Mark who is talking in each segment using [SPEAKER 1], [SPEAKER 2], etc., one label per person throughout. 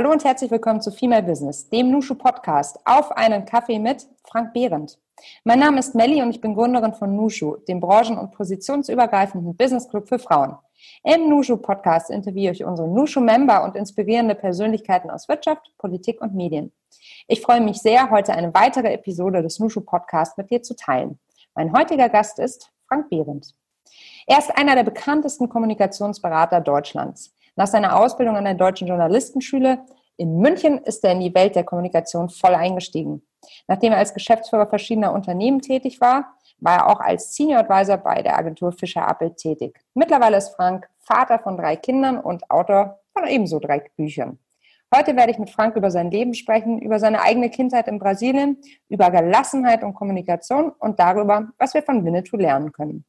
[SPEAKER 1] Hallo und herzlich willkommen zu Female Business, dem Nushu Podcast auf einen Kaffee mit Frank Behrendt. Mein Name ist Melli und ich bin Gründerin von Nushu, dem branchen- und positionsübergreifenden Business Club für Frauen. Im Nushu Podcast interviewe ich unsere Nushu Member und inspirierende Persönlichkeiten aus Wirtschaft, Politik und Medien. Ich freue mich sehr, heute eine weitere Episode des Nushu Podcasts mit dir zu teilen. Mein heutiger Gast ist Frank Behrendt. Er ist einer der bekanntesten Kommunikationsberater Deutschlands. Nach seiner Ausbildung an der Deutschen Journalistenschule in München ist er in die Welt der Kommunikation voll eingestiegen. Nachdem er als Geschäftsführer verschiedener Unternehmen tätig war, war er auch als Senior Advisor bei der Agentur Fischer Appel tätig. Mittlerweile ist Frank Vater von drei Kindern und Autor von ebenso drei Büchern. Heute werde ich mit Frank über sein Leben sprechen, über seine eigene Kindheit in Brasilien, über Gelassenheit und Kommunikation und darüber, was wir von Winnetou lernen können.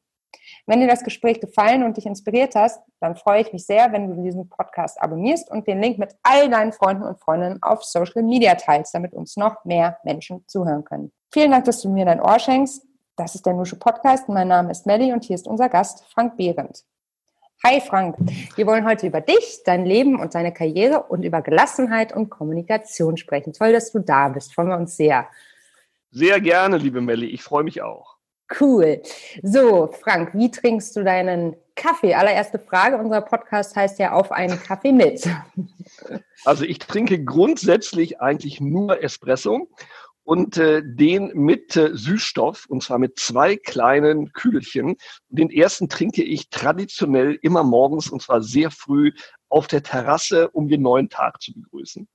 [SPEAKER 1] Wenn dir das Gespräch gefallen und dich inspiriert hast, dann freue ich mich sehr, wenn du diesen Podcast abonnierst und den Link mit all deinen Freunden und Freundinnen auf Social Media teilst, damit uns noch mehr Menschen zuhören können. Vielen Dank, dass du mir dein Ohr schenkst. Das ist der Nusche Podcast. Mein Name ist Melly und hier ist unser Gast Frank Behrendt. Hi Frank, wir wollen heute über dich, dein Leben und deine Karriere und über Gelassenheit und Kommunikation sprechen. Toll, dass du da bist. Freuen wir uns sehr.
[SPEAKER 2] Sehr gerne, liebe Melli. Ich freue mich auch.
[SPEAKER 1] Cool. So, Frank, wie trinkst du deinen Kaffee? Allererste Frage. Unser Podcast heißt ja auf einen Kaffee mit.
[SPEAKER 2] Also ich trinke grundsätzlich eigentlich nur Espresso und äh, den mit äh, Süßstoff und zwar mit zwei kleinen Kügelchen. Den ersten trinke ich traditionell immer morgens und zwar sehr früh auf der Terrasse, um den neuen Tag zu begrüßen.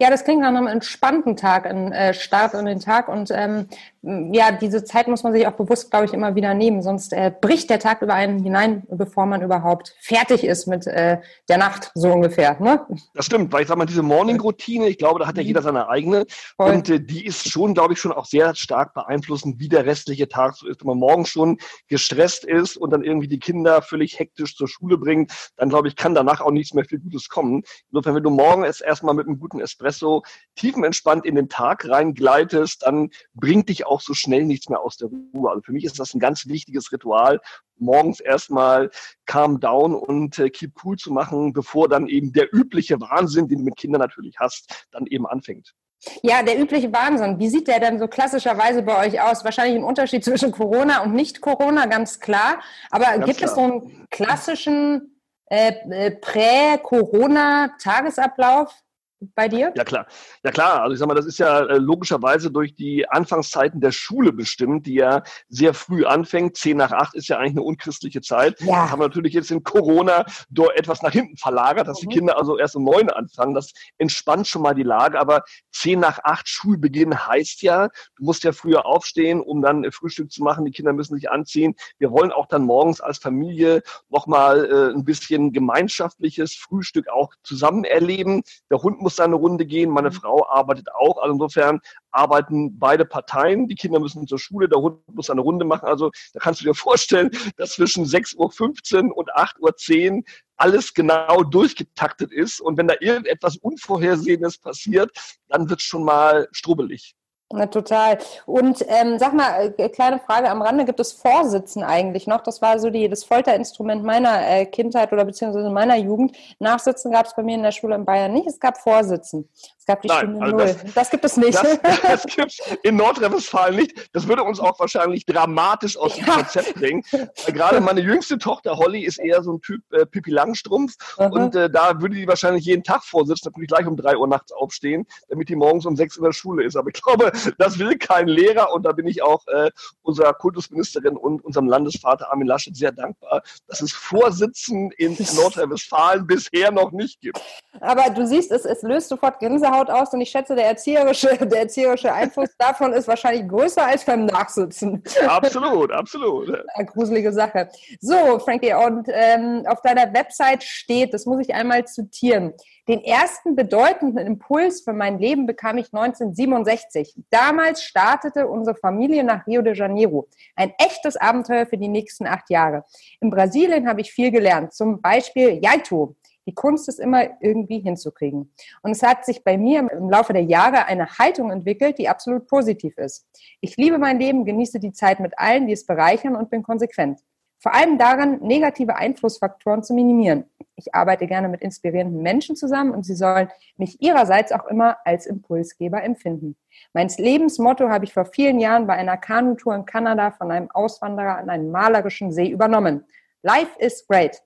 [SPEAKER 1] Ja, das klingt nach einem entspannten Tag, ein äh, Start in den Tag. Und ähm, ja, diese Zeit muss man sich auch bewusst, glaube ich, immer wieder nehmen. Sonst äh, bricht der Tag über einen hinein, bevor man überhaupt fertig ist mit äh, der Nacht, so ungefähr. Ne?
[SPEAKER 2] Das stimmt, weil ich sage mal, diese Morning-Routine, ich glaube, da hat ja mhm. jeder seine eigene. Voll. Und äh, die ist schon, glaube ich, schon auch sehr stark beeinflussend, wie der restliche Tag so ist. Wenn man morgens schon gestresst ist und dann irgendwie die Kinder völlig hektisch zur Schule bringt, dann glaube ich, kann danach auch nichts mehr viel Gutes kommen. Insofern, wenn du morgen es erstmal mit einem guten Espresso tiefenentspannt in den Tag reingleitest, dann bringt dich auch so schnell nichts mehr aus der Ruhe. Also für mich ist das ein ganz wichtiges Ritual, morgens erstmal calm down und äh, keep cool zu machen, bevor dann eben der übliche Wahnsinn, den du mit Kindern natürlich hast, dann eben anfängt.
[SPEAKER 1] Ja, der übliche Wahnsinn. Wie sieht der denn so klassischerweise bei euch aus? Wahrscheinlich ein Unterschied zwischen Corona und Nicht-Corona, ganz klar. Aber ganz gibt klar. es so einen klassischen äh, äh Prä-Corona-Tagesablauf? Bei dir?
[SPEAKER 2] Ja klar, ja klar. Also ich sag mal, das ist ja äh, logischerweise durch die Anfangszeiten der Schule bestimmt, die ja sehr früh anfängt. Zehn nach acht ist ja eigentlich eine unchristliche Zeit. Ja. Das haben wir natürlich jetzt in Corona dort etwas nach hinten verlagert, dass mhm. die Kinder also erst um neun anfangen. Das entspannt schon mal die Lage. Aber zehn nach acht Schulbeginn heißt ja, du musst ja früher aufstehen, um dann äh, Frühstück zu machen. Die Kinder müssen sich anziehen. Wir wollen auch dann morgens als Familie nochmal äh, ein bisschen gemeinschaftliches Frühstück auch zusammen erleben. Der Hund muss muss seine Runde gehen, meine mhm. Frau arbeitet auch. Also insofern arbeiten beide Parteien. Die Kinder müssen zur Schule, der Hund muss eine Runde machen. Also da kannst du dir vorstellen, dass zwischen 6.15 Uhr und 8.10 Uhr alles genau durchgetaktet ist. Und wenn da irgendetwas Unvorhersehenes passiert, dann wird es schon mal strubbelig.
[SPEAKER 1] Na, total. Und ähm, sag mal, äh, kleine Frage am Rande, gibt es Vorsitzen eigentlich noch? Das war so die, das Folterinstrument meiner äh, Kindheit oder beziehungsweise meiner Jugend. Nachsitzen gab es bei mir in der Schule in Bayern nicht, es gab Vorsitzen gab die Nein, Stunde also Null. Das, das, gibt es nicht.
[SPEAKER 2] Das, das gibt es in Nordrhein-Westfalen nicht. Das würde uns auch wahrscheinlich dramatisch aus dem ja. Konzept bringen. Gerade meine jüngste Tochter Holly ist eher so ein Typ äh, Pippi Langstrumpf. Mhm. Und äh, da würde die wahrscheinlich jeden Tag vorsitzen, dann würde ich gleich um drei Uhr nachts aufstehen, damit die morgens um sechs in der Schule ist. Aber ich glaube, das will kein Lehrer. Und da bin ich auch äh, unserer Kultusministerin und unserem Landesvater Armin Laschet sehr dankbar, dass es Vorsitzen in Nordrhein-Westfalen bisher noch nicht gibt.
[SPEAKER 1] Aber du siehst, es, es löst sofort Gänsehaut Gänsehaut aus und ich schätze, der erzieherische, der erzieherische Einfluss davon ist wahrscheinlich größer als beim Nachsitzen.
[SPEAKER 2] Absolut, absolut.
[SPEAKER 1] Eine gruselige Sache. So, Frankie, und ähm, auf deiner Website steht, das muss ich einmal zitieren, den ersten bedeutenden Impuls für mein Leben bekam ich 1967. Damals startete unsere Familie nach Rio de Janeiro. Ein echtes Abenteuer für die nächsten acht Jahre. In Brasilien habe ich viel gelernt. Zum Beispiel Yaito, die Kunst ist immer irgendwie hinzukriegen. Und es hat sich bei mir im Laufe der Jahre eine Haltung entwickelt, die absolut positiv ist. Ich liebe mein Leben, genieße die Zeit mit allen, die es bereichern und bin konsequent. Vor allem darin, negative Einflussfaktoren zu minimieren. Ich arbeite gerne mit inspirierenden Menschen zusammen und sie sollen mich ihrerseits auch immer als Impulsgeber empfinden. Mein Lebensmotto habe ich vor vielen Jahren bei einer Kanutour in Kanada von einem Auswanderer an einem malerischen See übernommen. Life is great.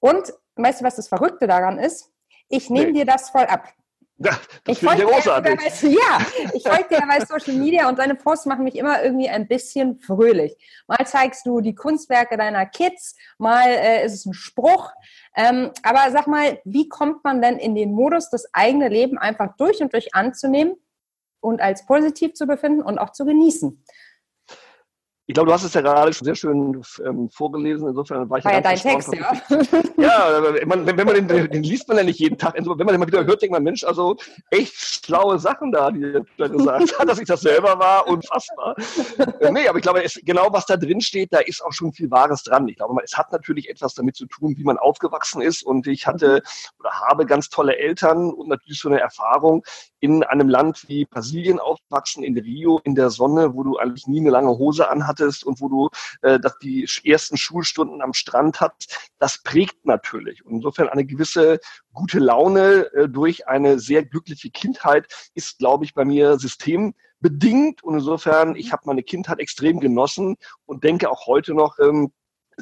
[SPEAKER 1] Und weißt du, was das Verrückte daran ist? Ich nehme nee. dir das voll ab.
[SPEAKER 2] Ja, das finde ich ja großartig.
[SPEAKER 1] Bei, ja, ich folge dir bei Social Media und deine Posts machen mich immer irgendwie ein bisschen fröhlich. Mal zeigst du die Kunstwerke deiner Kids, mal äh, ist es ein Spruch. Ähm, aber sag mal, wie kommt man denn in den Modus, das eigene Leben einfach durch und durch anzunehmen und als positiv zu befinden und auch zu genießen?
[SPEAKER 2] Ich glaube, du hast es ja gerade schon sehr schön ähm, vorgelesen. Insofern war ich
[SPEAKER 1] war ja dein Text, ja.
[SPEAKER 2] ja, man, wenn, wenn, man den, den, liest man ja nicht jeden Tag. Wenn man den mal wieder hört, denkt man, Mensch, also echt schlaue Sachen da, die er gesagt hat, dass ich das selber war, unfassbar. Äh, nee, aber ich glaube, es, genau was da drin steht, da ist auch schon viel Wahres dran. Ich glaube, es hat natürlich etwas damit zu tun, wie man aufgewachsen ist. Und ich hatte oder habe ganz tolle Eltern und natürlich so eine Erfahrung in einem Land wie Brasilien aufwachsen, in Rio, in der Sonne, wo du eigentlich nie eine lange Hose anhattest und wo du äh, dass die ersten Schulstunden am Strand hast, das prägt natürlich. Und insofern eine gewisse gute Laune äh, durch eine sehr glückliche Kindheit ist, glaube ich, bei mir systembedingt. Und insofern, ich habe meine Kindheit extrem genossen und denke auch heute noch, ähm,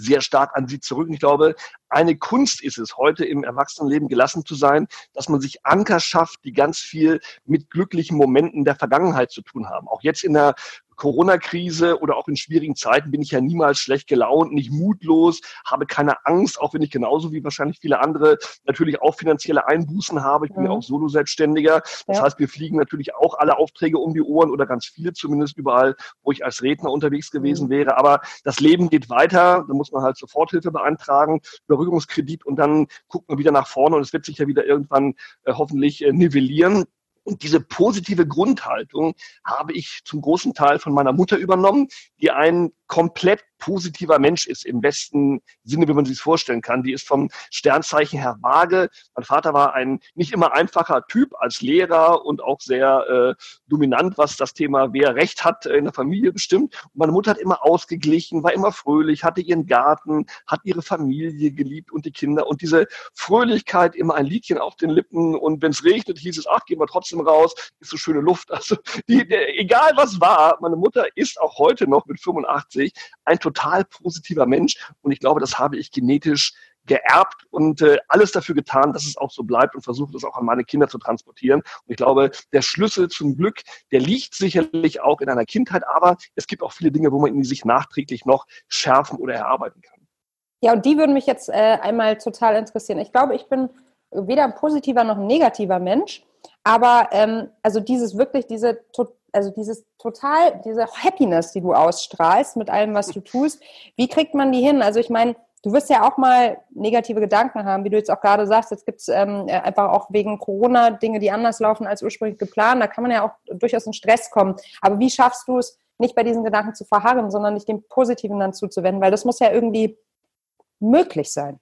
[SPEAKER 2] sehr stark an sie zurück. Und ich glaube, eine Kunst ist es, heute im Erwachsenenleben gelassen zu sein, dass man sich Anker schafft, die ganz viel mit glücklichen Momenten der Vergangenheit zu tun haben. Auch jetzt in der Corona-Krise oder auch in schwierigen Zeiten bin ich ja niemals schlecht gelaunt, nicht mutlos, habe keine Angst, auch wenn ich genauso wie wahrscheinlich viele andere natürlich auch finanzielle Einbußen habe. Ich bin ja mhm. auch Solo-Selbstständiger. Das ja. heißt, wir fliegen natürlich auch alle Aufträge um die Ohren oder ganz viele zumindest überall, wo ich als Redner unterwegs gewesen mhm. wäre. Aber das Leben geht weiter. Da muss man halt Soforthilfe beantragen, Überrückungskredit und dann guckt man wieder nach vorne und es wird sich ja wieder irgendwann äh, hoffentlich äh, nivellieren. Und diese positive Grundhaltung habe ich zum großen Teil von meiner Mutter übernommen, die ein komplett positiver Mensch ist, im besten Sinne, wie man sich es vorstellen kann. Die ist vom Sternzeichen her vage. Mein Vater war ein nicht immer einfacher Typ als Lehrer und auch sehr äh, dominant, was das Thema, wer Recht hat, in der Familie bestimmt. Und meine Mutter hat immer ausgeglichen, war immer fröhlich, hatte ihren Garten, hat ihre Familie geliebt und die Kinder. Und diese Fröhlichkeit, immer ein Liedchen auf den Lippen. Und wenn es regnet, hieß es, ach, gehen wir trotzdem raus, ist so schöne Luft. Also die, egal was war, meine Mutter ist auch heute noch mit 85 ein total positiver Mensch. Und ich glaube, das habe ich genetisch geerbt und äh, alles dafür getan, dass es auch so bleibt und versuche das auch an meine Kinder zu transportieren. Und ich glaube, der Schlüssel zum Glück, der liegt sicherlich auch in einer Kindheit, aber es gibt auch viele Dinge, wo man ihn sich nachträglich noch schärfen oder erarbeiten kann.
[SPEAKER 1] Ja, und die würden mich jetzt äh, einmal total interessieren. Ich glaube, ich bin weder ein positiver noch ein negativer Mensch, aber ähm, also dieses wirklich, diese also dieses total, diese Happiness, die du ausstrahlst mit allem, was du tust, wie kriegt man die hin? Also ich meine, du wirst ja auch mal negative Gedanken haben, wie du jetzt auch gerade sagst, jetzt gibt es ähm, äh, einfach auch wegen Corona Dinge, die anders laufen als ursprünglich geplant. Da kann man ja auch durchaus in Stress kommen. Aber wie schaffst du es, nicht bei diesen Gedanken zu verharren, sondern nicht dem Positiven dann zuzuwenden? Weil das muss ja irgendwie möglich sein.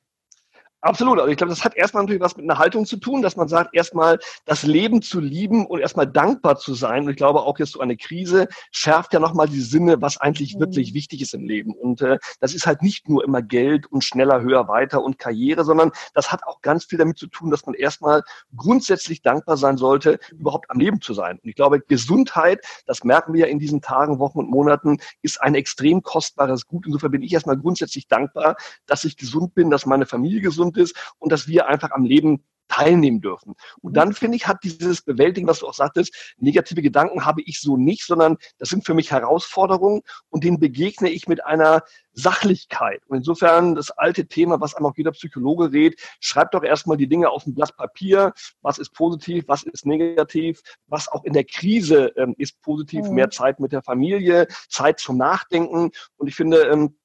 [SPEAKER 2] Absolut. Also ich glaube, das hat erstmal natürlich was mit einer Haltung zu tun, dass man sagt, erstmal das Leben zu lieben und erstmal dankbar zu sein. Und ich glaube auch jetzt so eine Krise schärft ja nochmal die Sinne, was eigentlich mhm. wirklich wichtig ist im Leben. Und äh, das ist halt nicht nur immer Geld und schneller, höher, weiter und Karriere, sondern das hat auch ganz viel damit zu tun, dass man erstmal grundsätzlich dankbar sein sollte, überhaupt am Leben zu sein. Und ich glaube, Gesundheit, das merken wir ja in diesen Tagen, Wochen und Monaten, ist ein extrem kostbares Gut. Insofern bin ich erstmal grundsätzlich dankbar, dass ich gesund bin, dass meine Familie gesund ist und dass wir einfach am Leben teilnehmen dürfen. Und dann finde ich, hat dieses Bewältigen, was du auch sagtest, negative Gedanken habe ich so nicht, sondern das sind für mich Herausforderungen und denen begegne ich mit einer Sachlichkeit. Und insofern das alte Thema, was einem auch jeder Psychologe redet, schreibt doch erstmal die Dinge auf ein Blatt Papier. Was ist positiv, was ist negativ, was auch in der Krise ähm, ist positiv, mhm. mehr Zeit mit der Familie, Zeit zum Nachdenken. Und ich finde, ähm,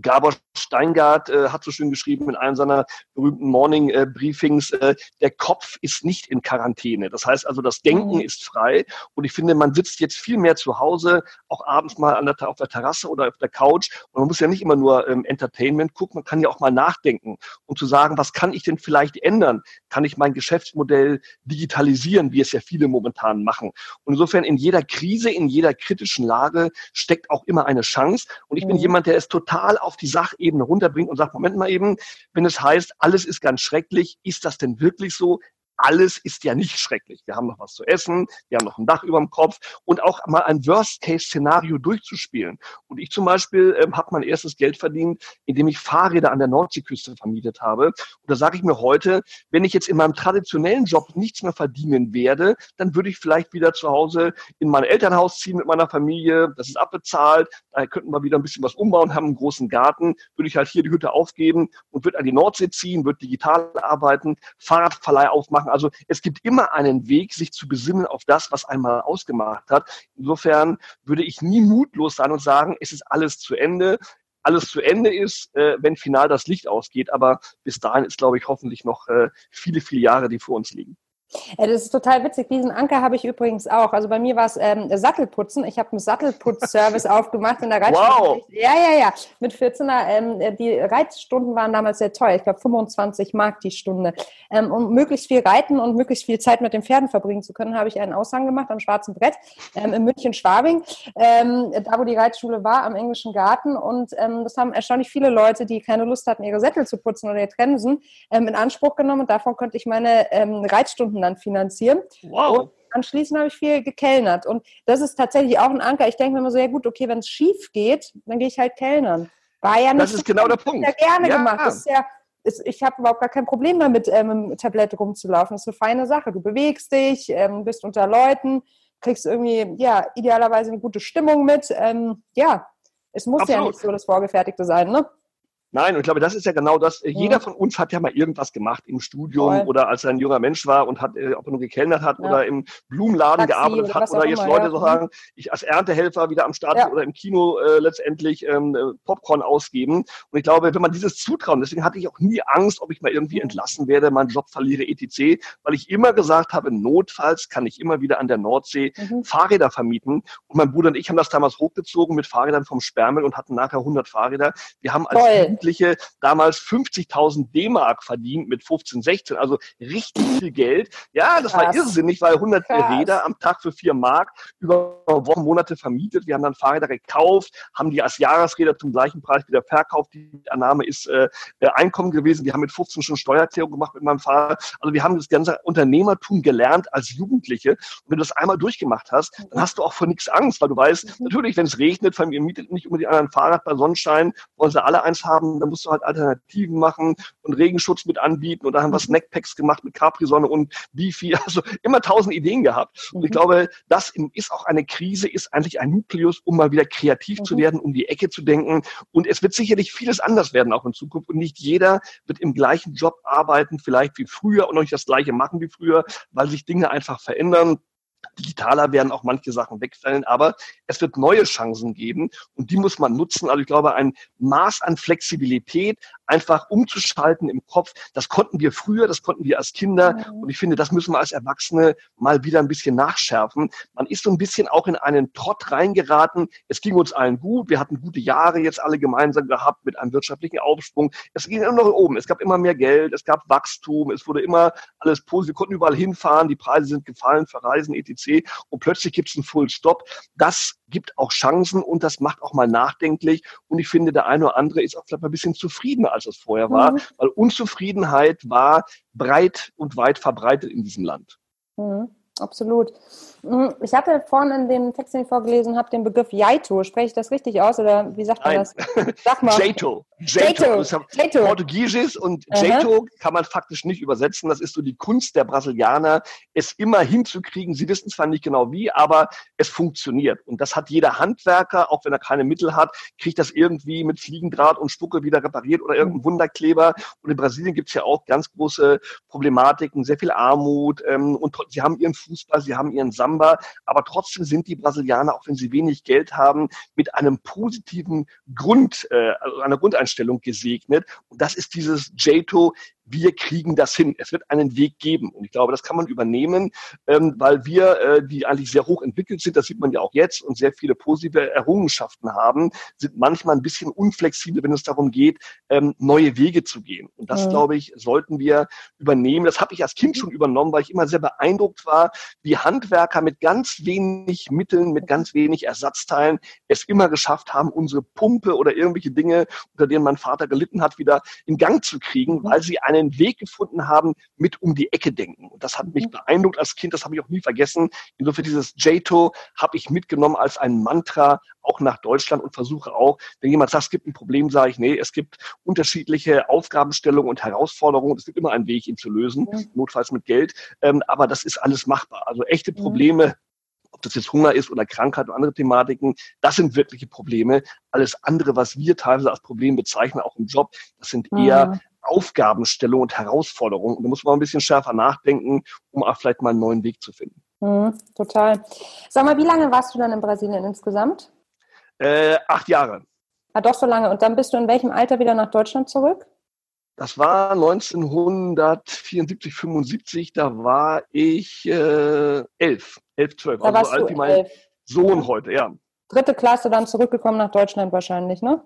[SPEAKER 2] Gabor Steingart äh, hat so schön geschrieben in einem seiner berühmten Morning-Briefings, äh, der Kopf ist nicht in Quarantäne. Das heißt also, das Denken mhm. ist frei. Und ich finde, man sitzt jetzt viel mehr zu Hause, auch abends mal der, auf der Terrasse oder auf der Couch. Und man muss ja nicht immer nur ähm, Entertainment gucken, man kann ja auch mal nachdenken und zu sagen, was kann ich denn vielleicht ändern? Kann ich mein Geschäftsmodell digitalisieren, wie es ja viele momentan machen? Und insofern in jeder Krise, in jeder kritischen Lage steckt auch immer eine Chance. Und ich mhm. bin jemand, der ist total auf die Sachebene Ebene runterbringt und sagt, Moment mal eben, wenn es heißt, alles ist ganz schrecklich, ist das denn wirklich so? Alles ist ja nicht schrecklich. Wir haben noch was zu essen, wir haben noch ein Dach über dem Kopf und auch mal ein Worst-Case-Szenario durchzuspielen. Und ich zum Beispiel ähm, habe mein erstes Geld verdient, indem ich Fahrräder an der Nordseeküste vermietet habe. Und da sage ich mir heute, wenn ich jetzt in meinem traditionellen Job nichts mehr verdienen werde, dann würde ich vielleicht wieder zu Hause in mein Elternhaus ziehen mit meiner Familie. Das ist abbezahlt. Da könnten wir wieder ein bisschen was umbauen, haben einen großen Garten. Würde ich halt hier die Hütte aufgeben und würde an die Nordsee ziehen, würde digital arbeiten, Fahrradverleih aufmachen also es gibt immer einen Weg, sich zu besinnen auf das, was einmal ausgemacht hat. Insofern würde ich nie mutlos sein und sagen, es ist alles zu Ende alles zu Ende ist, äh, wenn final das Licht ausgeht. Aber bis dahin ist, glaube ich, hoffentlich noch äh, viele, viele Jahre, die vor uns liegen.
[SPEAKER 1] Ja, das ist total witzig. Diesen Anker habe ich übrigens auch. Also bei mir war es ähm, Sattelputzen. Ich habe einen Sattelputzservice aufgemacht in der Reitstunde. Wow. Ja, ja, ja. Mit 14er. Ähm, die Reitstunden waren damals sehr teuer. Ich glaube 25 Mark die Stunde. Ähm, um möglichst viel reiten und möglichst viel Zeit mit den Pferden verbringen zu können, habe ich einen Aushang gemacht am Schwarzen Brett ähm, in München-Schwabing, ähm, da wo die Reitschule war, am Englischen Garten. Und ähm, das haben erstaunlich viele Leute, die keine Lust hatten, ihre Sättel zu putzen oder ihre Trensen, ähm, in Anspruch genommen. Und davon konnte ich meine Reitstunden Stunden dann finanzieren. Wow. Und anschließend habe ich viel gekellnert. Und das ist tatsächlich auch ein Anker. Ich denke mir immer so, ja gut, okay, wenn es schief geht, dann gehe ich halt kellnern.
[SPEAKER 2] War ja nicht das ist genau der Punkt.
[SPEAKER 1] Ja gerne ja. gemacht. Das ist ja, ist, ich habe überhaupt gar kein Problem damit, ähm, mit Tablett rumzulaufen. Das ist eine feine Sache. Du bewegst dich, ähm, bist unter Leuten, kriegst irgendwie, ja, idealerweise eine gute Stimmung mit. Ähm, ja, es muss Absolut. ja nicht so das Vorgefertigte sein, ne?
[SPEAKER 2] Nein, und ich glaube, das ist ja genau das. Ja. Jeder von uns hat ja mal irgendwas gemacht im Studium Voll. oder als er ein junger Mensch war und hat, äh, ob er nur gekellnert hat ja. oder im Blumenladen Taxi gearbeitet oder hat oder jetzt immer, Leute ja. so sagen, ich als Erntehelfer wieder am Start oder im Kino äh, letztendlich ähm, äh, Popcorn ausgeben. Und ich glaube, wenn man dieses Zutrauen, deswegen hatte ich auch nie Angst, ob ich mal irgendwie entlassen werde, meinen Job verliere, etc., weil ich immer gesagt habe, notfalls kann ich immer wieder an der Nordsee mhm. Fahrräder vermieten. Und mein Bruder und ich haben das damals hochgezogen mit Fahrrädern vom Sperrmüll und hatten nachher 100 Fahrräder. Wir haben als Toll Jugendliche damals 50.000 D-Mark verdient mit 15, 16, also richtig viel Geld. Ja, das Krass. war irrsinnig, weil 100 Krass. Räder am Tag für 4 Mark über Wochen, Monate vermietet. Wir haben dann Fahrräder gekauft, haben die als Jahresräder zum gleichen Preis wieder verkauft. Die Annahme ist äh, Einkommen gewesen. Wir haben mit 15 schon Steuererklärung gemacht mit meinem Fahrrad. Also wir haben das ganze Unternehmertum gelernt als Jugendliche. Und wenn du das einmal durchgemacht hast, dann mhm. hast du auch vor nichts Angst, weil du weißt, mhm. natürlich, wenn es regnet, Familie mietet nicht unbedingt ein Fahrrad bei Sonnenschein, wollen sie alle eins haben, dann musst du halt Alternativen machen und Regenschutz mit anbieten. Und da haben wir mhm. Snackpacks gemacht mit Capri-Sonne und Bifi. Also immer tausend Ideen gehabt. Und ich mhm. glaube, das ist auch eine Krise, ist eigentlich ein Nukleus, um mal wieder kreativ mhm. zu werden, um die Ecke zu denken. Und es wird sicherlich vieles anders werden auch in Zukunft. Und nicht jeder wird im gleichen Job arbeiten, vielleicht wie früher und noch nicht das gleiche machen wie früher, weil sich Dinge einfach verändern digitaler werden auch manche Sachen wegfallen, aber es wird neue Chancen geben und die muss man nutzen. Also ich glaube, ein Maß an Flexibilität, einfach umzuschalten im Kopf, das konnten wir früher, das konnten wir als Kinder mhm. und ich finde, das müssen wir als Erwachsene mal wieder ein bisschen nachschärfen. Man ist so ein bisschen auch in einen Trott reingeraten. Es ging uns allen gut, wir hatten gute Jahre jetzt alle gemeinsam gehabt mit einem wirtschaftlichen Aufsprung. Es ging immer noch oben, es gab immer mehr Geld, es gab Wachstum, es wurde immer alles positiv, wir konnten überall hinfahren, die Preise sind gefallen für Reisen, etc. Und plötzlich gibt es einen Full Stop. Das gibt auch Chancen und das macht auch mal nachdenklich. Und ich finde, der eine oder andere ist auch vielleicht ein bisschen zufriedener, als es vorher war, mhm. weil Unzufriedenheit war breit und weit verbreitet in diesem Land.
[SPEAKER 1] Mhm absolut. Hm, ich hatte vorhin in dem Text, den ich vorgelesen habe, den Begriff Jaito. Spreche ich das richtig aus oder wie sagt man das?
[SPEAKER 2] Sag mal. Jaito. Jaito. Jaito. Portugiesisch und Jaito kann man faktisch nicht übersetzen. Das ist so die Kunst der Brasilianer, es immer hinzukriegen. Sie wissen zwar nicht genau wie, aber es funktioniert. Und das hat jeder Handwerker, auch wenn er keine Mittel hat, kriegt das irgendwie mit Fliegendraht und Spucke wieder repariert oder irgendein Wunderkleber. Und in Brasilien gibt es ja auch ganz große Problematiken, sehr viel Armut ähm, und sie haben ihren Fußball, sie haben ihren Samba, aber trotzdem sind die Brasilianer, auch wenn sie wenig Geld haben, mit einem positiven Grund, äh, also einer Grundeinstellung gesegnet. Und das ist dieses Jato, wir kriegen das hin. Es wird einen Weg geben. Und ich glaube, das kann man übernehmen, ähm, weil wir, äh, die eigentlich sehr hoch entwickelt sind, das sieht man ja auch jetzt, und sehr viele positive Errungenschaften haben, sind manchmal ein bisschen unflexibel, wenn es darum geht, ähm, neue Wege zu gehen. Und das, mhm. glaube ich, sollten wir übernehmen. Das habe ich als Kind schon übernommen, weil ich immer sehr beeindruckt war, wie Handwerker mit ganz wenig Mitteln, mit ganz wenig Ersatzteilen es immer geschafft haben, unsere Pumpe oder irgendwelche Dinge, unter denen mein Vater gelitten hat, wieder in Gang zu kriegen, weil sie einen Weg gefunden haben, mit um die Ecke denken. Und das hat mich mhm. beeindruckt als Kind, das habe ich auch nie vergessen. Insofern dieses JATO habe ich mitgenommen als ein Mantra auch nach Deutschland und versuche auch, wenn jemand sagt, es gibt ein Problem, sage ich, nee, es gibt unterschiedliche Aufgabenstellungen und Herausforderungen. Es gibt immer einen Weg, ihn zu lösen, mhm. notfalls mit Geld. Ähm, aber das ist alles machbar. Also echte Probleme ob das jetzt Hunger ist oder Krankheit oder andere Thematiken, das sind wirkliche Probleme. Alles andere, was wir teilweise als Problem bezeichnen, auch im Job, das sind eher mhm. Aufgabenstellungen und Herausforderungen. Und da muss man ein bisschen schärfer nachdenken, um auch vielleicht mal einen neuen Weg zu finden.
[SPEAKER 1] Mhm, total. Sag mal, wie lange warst du dann in Brasilien insgesamt?
[SPEAKER 2] Äh, acht Jahre.
[SPEAKER 1] Ah, doch so lange. Und dann bist du in welchem Alter wieder nach Deutschland zurück?
[SPEAKER 2] Das war 1974, 75, da war ich äh, elf, elf, zwölf,
[SPEAKER 1] also so alt wie mein elf.
[SPEAKER 2] Sohn heute, ja.
[SPEAKER 1] Dritte Klasse dann zurückgekommen nach Deutschland wahrscheinlich, ne?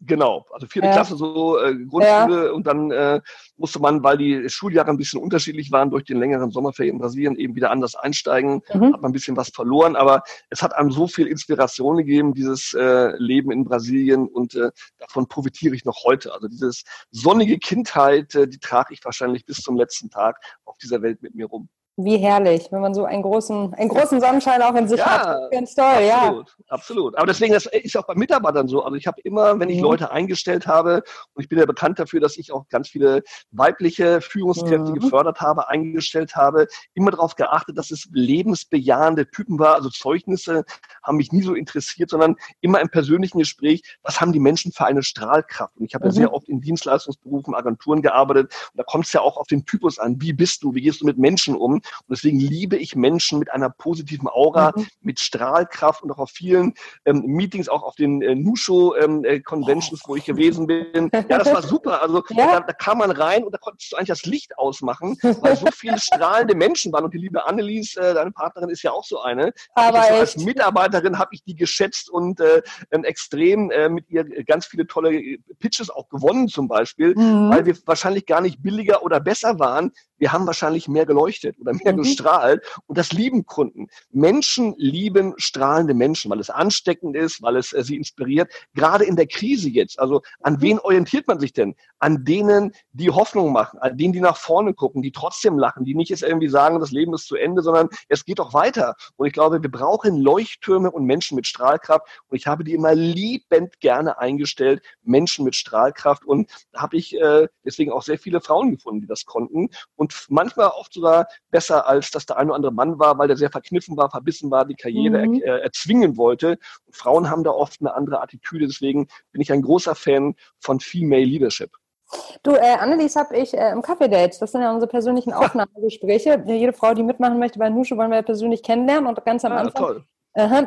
[SPEAKER 2] Genau, also vierte ja. Klasse so äh, Grundschule ja. und dann äh, musste man, weil die Schuljahre ein bisschen unterschiedlich waren durch den längeren Sommerferien in Brasilien, eben wieder anders einsteigen, mhm. hat man ein bisschen was verloren, aber es hat einem so viel Inspiration gegeben, dieses äh, Leben in Brasilien und äh, davon profitiere ich noch heute. Also dieses sonnige Kindheit, äh, die trage ich wahrscheinlich bis zum letzten Tag auf dieser Welt mit mir rum.
[SPEAKER 1] Wie herrlich, wenn man so einen großen, einen großen Sonnenschein auch in sich ja, hat. Ganz toll, absolut,
[SPEAKER 2] ja. Absolut. Aber deswegen, das ist auch bei Mitarbeitern so. Also ich habe immer, wenn ich mhm. Leute eingestellt habe, und ich bin ja bekannt dafür, dass ich auch ganz viele weibliche Führungskräfte mhm. gefördert habe, eingestellt habe, immer darauf geachtet, dass es lebensbejahende Typen war. Also Zeugnisse haben mich nie so interessiert, sondern immer im persönlichen Gespräch, was haben die Menschen für eine Strahlkraft? Und ich habe mhm. ja sehr oft in Dienstleistungsberufen, Agenturen gearbeitet. Und da kommt es ja auch auf den Typus an. Wie bist du? Wie gehst du mit Menschen um? Und deswegen liebe ich Menschen mit einer positiven Aura, mhm. mit Strahlkraft und auch auf vielen ähm, Meetings, auch auf den äh, Nusho-Conventions, ähm, äh, wo ich gewesen bin. Ja, das war super. Also ja. da, da, kam man rein und da konntest du eigentlich das Licht ausmachen, weil so viele strahlende Menschen waren. Und die liebe Annelies, äh, deine Partnerin, ist ja auch so eine. Aber so als Mitarbeiterin habe ich die geschätzt und äh, ähm, extrem äh, mit ihr ganz viele tolle äh, Pitches auch gewonnen zum Beispiel, mhm. weil wir wahrscheinlich gar nicht billiger oder besser waren. Wir haben wahrscheinlich mehr geleuchtet oder mehr mhm. gestrahlt. Und das lieben Kunden. Menschen lieben strahlende Menschen, weil es ansteckend ist, weil es äh, sie inspiriert. Gerade in der Krise jetzt. Also an mhm. wen orientiert man sich denn? An denen, die Hoffnung machen, an denen, die nach vorne gucken, die trotzdem lachen, die nicht jetzt irgendwie sagen, das Leben ist zu Ende, sondern es geht doch weiter. Und ich glaube, wir brauchen Leuchttürme und Menschen mit Strahlkraft. Und ich habe die immer liebend gerne eingestellt, Menschen mit Strahlkraft. Und da habe ich äh, deswegen auch sehr viele Frauen gefunden, die das konnten. Und manchmal oft sogar besser, als dass der eine oder andere Mann war, weil der sehr verkniffen war, verbissen war, die Karriere mhm. er, äh, erzwingen wollte. Und Frauen haben da oft eine andere Attitüde. Deswegen bin ich ein großer Fan von Female Leadership.
[SPEAKER 1] Du, äh, Annelies habe ich äh, im Kaffee-Date. Das sind ja unsere persönlichen Aufnahmegespräche. Jede Frau, die mitmachen möchte bei Nusche, wollen wir persönlich kennenlernen. Und ganz am ah, Anfang toll.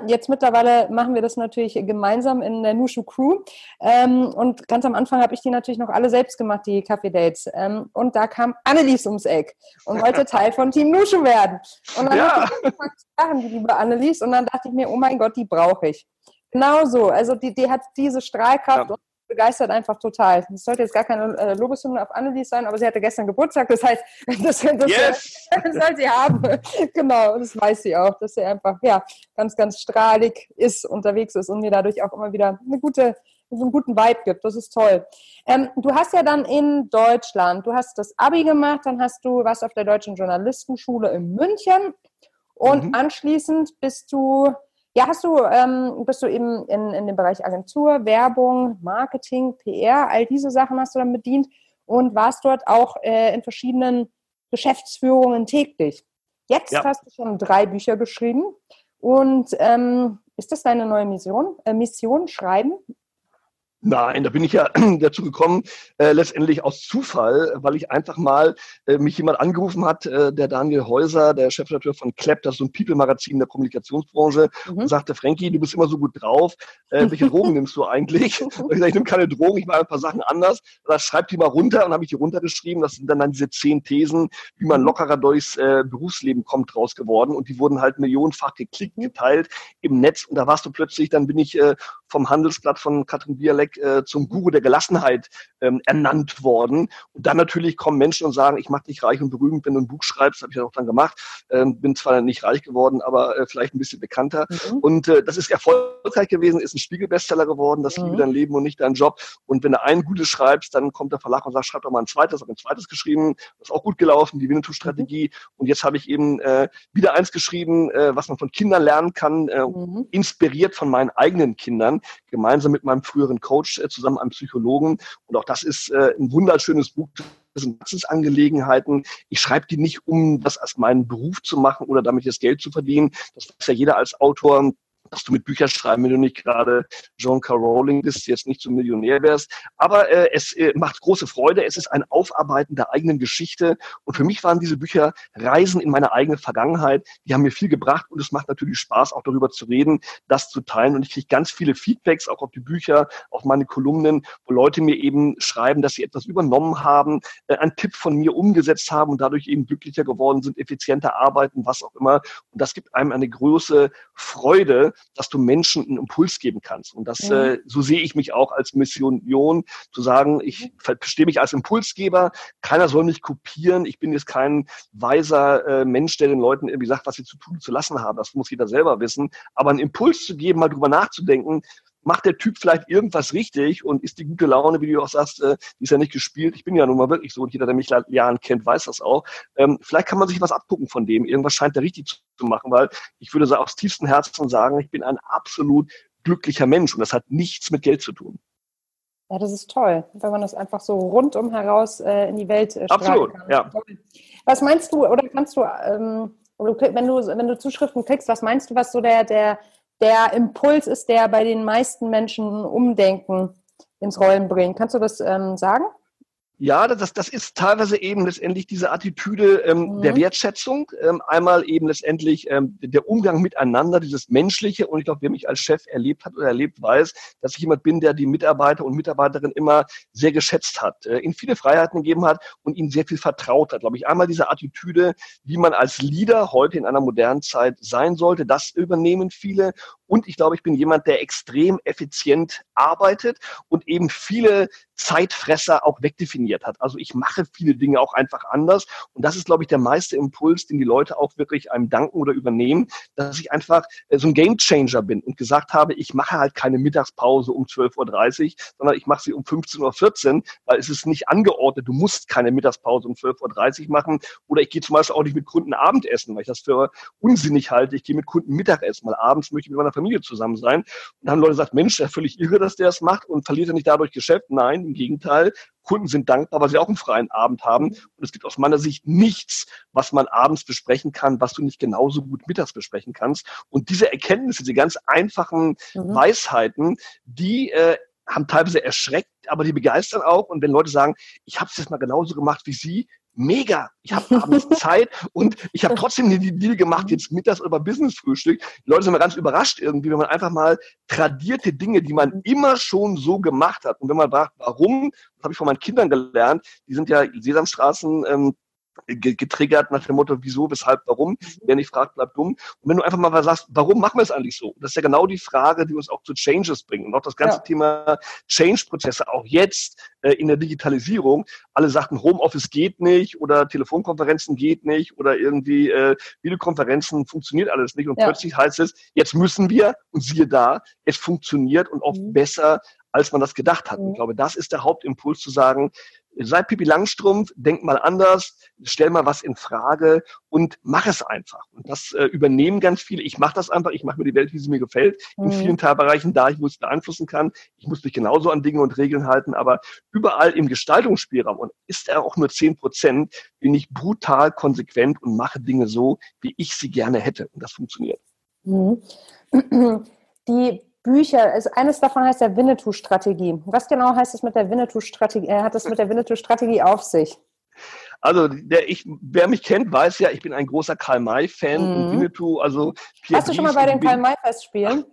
[SPEAKER 1] Jetzt mittlerweile machen wir das natürlich gemeinsam in der Nushu Crew. Ähm, und ganz am Anfang habe ich die natürlich noch alle selbst gemacht, die Kaffee-Dates. Ähm, und da kam Annelies ums Eck und wollte Teil von Team Nushu werden. Und dann ja. habe ich angefangen zu lachen, die liebe Annelies. Und dann dachte ich mir, oh mein Gott, die brauche ich. Genau so. Also die, die hat diese Strahlkraft ja begeistert einfach total. Das sollte jetzt gar keine äh, Lobeshymne auf Annelies sein, aber sie hatte gestern Geburtstag, das heißt, das, das, yes. das soll sie haben. genau, das weiß sie auch, dass sie einfach ja ganz, ganz strahlig ist, unterwegs ist und mir dadurch auch immer wieder eine gute so einen guten Vibe gibt. Das ist toll. Ähm, du hast ja dann in Deutschland, du hast das Abi gemacht, dann hast du was auf der Deutschen Journalistenschule in München und mhm. anschließend bist du ja, hast du, ähm, bist du eben in, in dem Bereich Agentur, Werbung, Marketing, PR, all diese Sachen hast du dann bedient und warst dort auch äh, in verschiedenen Geschäftsführungen tätig. Jetzt ja. hast du schon drei Bücher geschrieben und ähm, ist das deine neue Mission? Äh, Mission schreiben?
[SPEAKER 2] Nein, da bin ich ja dazu gekommen, äh, letztendlich aus Zufall, weil ich einfach mal äh, mich jemand angerufen hat, äh, der Daniel Häuser, der Chefredakteur von Klepp, das ist so ein People-Magazin der Kommunikationsbranche, mhm. und sagte, Frankie, du bist immer so gut drauf, äh, welche Drogen nimmst du eigentlich? Und ich gesagt, ich nehme keine Drogen, ich mache ein paar Sachen anders. Da schreib die mal runter und habe ich die runtergeschrieben. Das sind dann, dann diese zehn Thesen, wie man mhm. lockerer durchs äh, Berufsleben kommt, raus geworden. Und die wurden halt millionenfach geklickt, geteilt im Netz. Und da warst du plötzlich, dann bin ich äh, vom Handelsblatt von Katrin Bialek äh, zum Guru der Gelassenheit ähm, ernannt worden. Und dann natürlich kommen Menschen und sagen, ich mache dich reich und berühmt, wenn du ein Buch schreibst, habe ich ja auch dann gemacht. Ähm, bin zwar nicht reich geworden, aber äh, vielleicht ein bisschen bekannter. Mhm. Und äh, das ist erfolgreich gewesen, ist ein Spiegelbestseller geworden, das mhm. liebe dein Leben und nicht dein Job. Und wenn du ein gutes schreibst, dann kommt der Verlag und sagt, schreib doch mal ein zweites, habe ein zweites geschrieben, das ist auch gut gelaufen, die Winnetou-Strategie. Mhm. Und jetzt habe ich eben äh, wieder eins geschrieben, äh, was man von Kindern lernen kann, äh, mhm. inspiriert von meinen eigenen Kindern, gemeinsam mit meinem früheren Coach äh, zusammen einem Psychologen. Und auch das ist äh, ein wunderschönes Buch das sind Herzensangelegenheiten. Ich schreibe die nicht, um das als meinen Beruf zu machen oder damit jetzt Geld zu verdienen. Das weiß ja jeder als Autor dass du mit Büchern schreiben, wenn du nicht gerade John K. Rowling bist, jetzt nicht zum Millionär wärst. Aber äh, es äh, macht große Freude. Es ist ein Aufarbeiten der eigenen Geschichte. Und für mich waren diese Bücher Reisen in meine eigene Vergangenheit. Die haben mir viel gebracht und es macht natürlich Spaß, auch darüber zu reden, das zu teilen. Und ich kriege ganz viele Feedbacks, auch auf die Bücher, auf meine Kolumnen, wo Leute mir eben schreiben, dass sie etwas übernommen haben, äh, einen Tipp von mir umgesetzt haben und dadurch eben glücklicher geworden sind, effizienter arbeiten, was auch immer. Und das gibt einem eine große Freude, dass du Menschen einen Impuls geben kannst. Und das, mhm. äh, so sehe ich mich auch als Mission, zu sagen, ich mhm. verstehe mich als Impulsgeber, keiner soll mich kopieren, ich bin jetzt kein weiser äh, Mensch, der den Leuten irgendwie sagt, was sie zu tun zu lassen haben. Das muss jeder selber wissen. Aber einen Impuls zu geben, mal drüber nachzudenken, macht der Typ vielleicht irgendwas richtig und ist die gute Laune, wie du auch sagst, äh, die ist ja nicht gespielt. Ich bin ja nun mal wirklich so und jeder, der mich seit Jahren kennt, weiß das auch. Ähm, vielleicht kann man sich was abgucken von dem. Irgendwas scheint er richtig zu machen, weil ich würde aus tiefstem Herzen sagen, ich bin ein absolut glücklicher Mensch und das hat nichts mit Geld zu tun.
[SPEAKER 1] Ja, das ist toll, wenn man das einfach so rundum heraus äh, in die Welt äh,
[SPEAKER 2] Absolut, kann. ja.
[SPEAKER 1] Was meinst du oder kannst du, ähm, wenn du wenn du Zuschriften kriegst, was meinst du, was so der der der Impuls ist, der bei den meisten Menschen Umdenken ins Rollen bringt. Kannst du das ähm, sagen?
[SPEAKER 2] Ja, das, das ist teilweise eben letztendlich diese Attitüde ähm, mhm. der Wertschätzung. Ähm, einmal eben letztendlich ähm, der Umgang miteinander, dieses Menschliche. Und ich glaube, wer mich als Chef erlebt hat oder erlebt, weiß, dass ich jemand bin, der die Mitarbeiter und Mitarbeiterinnen immer sehr geschätzt hat, äh, ihnen viele Freiheiten gegeben hat und ihnen sehr viel vertraut hat. Glaube ich, einmal diese Attitüde, wie man als Leader heute in einer modernen Zeit sein sollte, das übernehmen viele. Und ich glaube, ich bin jemand, der extrem effizient arbeitet und eben viele Zeitfresser auch wegdefiniert hat. Also ich mache viele Dinge auch einfach anders. Und das ist, glaube ich, der meiste Impuls, den die Leute auch wirklich einem danken oder übernehmen, dass ich einfach äh, so ein Gamechanger bin und gesagt habe, ich mache halt keine Mittagspause um 12.30 Uhr, sondern ich mache sie um 15.14 Uhr, weil es ist nicht angeordnet, du musst keine Mittagspause um 12.30 Uhr machen. Oder ich gehe zum Beispiel auch nicht mit Kunden Abendessen, weil ich das für unsinnig halte. Ich gehe mit Kunden Mittagessen, weil abends möchte ich mit meiner Familie zusammen sein. Und dann haben Leute gesagt, Mensch, der völlig irre, dass der das macht und verliert er nicht dadurch Geschäft? Nein, im Gegenteil. Kunden sind dankbar, weil sie auch einen freien Abend haben. Und es gibt aus meiner Sicht nichts, was man abends besprechen kann, was du nicht genauso gut mittags besprechen kannst. Und diese Erkenntnisse, diese ganz einfachen mhm. Weisheiten, die äh, haben teilweise erschreckt, aber die begeistern auch. Und wenn Leute sagen, ich habe es jetzt mal genauso gemacht wie Sie, mega. Ich habe abends Zeit und ich habe trotzdem die Deal gemacht, jetzt mittags oder Business-Frühstück. Die Leute sind mal ganz überrascht irgendwie, wenn man einfach mal tradierte Dinge, die man mhm. immer schon so gemacht hat. Und wenn man fragt, warum, das habe ich von meinen Kindern gelernt, die sind ja Sesamstraßen ähm, getriggert nach dem Motto, wieso, weshalb, warum. Wer nicht fragt, bleibt dumm. Und wenn du einfach mal sagst, warum machen wir es eigentlich so? Das ist ja genau die Frage, die uns auch zu Changes bringt. Und auch das ganze ja. Thema Change-Prozesse, auch jetzt äh, in der Digitalisierung. Alle sagten, Homeoffice geht nicht oder Telefonkonferenzen geht nicht oder irgendwie äh, Videokonferenzen funktioniert alles nicht. Und ja. plötzlich heißt es, jetzt müssen wir, und siehe da, es funktioniert und oft mhm. besser, als man das gedacht hat. Mhm. Ich glaube, das ist der Hauptimpuls zu sagen, sei Pipi Langstrumpf, denk mal anders, stell mal was in Frage und mach es einfach. Und das äh, übernehmen ganz viele. Ich mache das einfach, ich mache mir die Welt, wie sie mir gefällt. Mhm. In vielen Teilbereichen da, ich es beeinflussen kann. Ich muss mich genauso an Dinge und Regeln halten, aber überall im Gestaltungsspielraum und ist er auch nur zehn Prozent, bin ich brutal konsequent und mache Dinge so, wie ich sie gerne hätte. Und das funktioniert.
[SPEAKER 1] Mhm. Die Bücher, ist, eines davon heißt der Winnetou-Strategie. Was genau heißt es mit der Winnetou-Strategie, äh, hat es mit der Winnetou-Strategie auf sich?
[SPEAKER 2] Also der, ich, wer mich kennt, weiß ja, ich bin ein großer Karl-May-Fan mhm. und Winnetou, also
[SPEAKER 1] Pierre Hast du schon mal bei den Karl-May-Festspielen?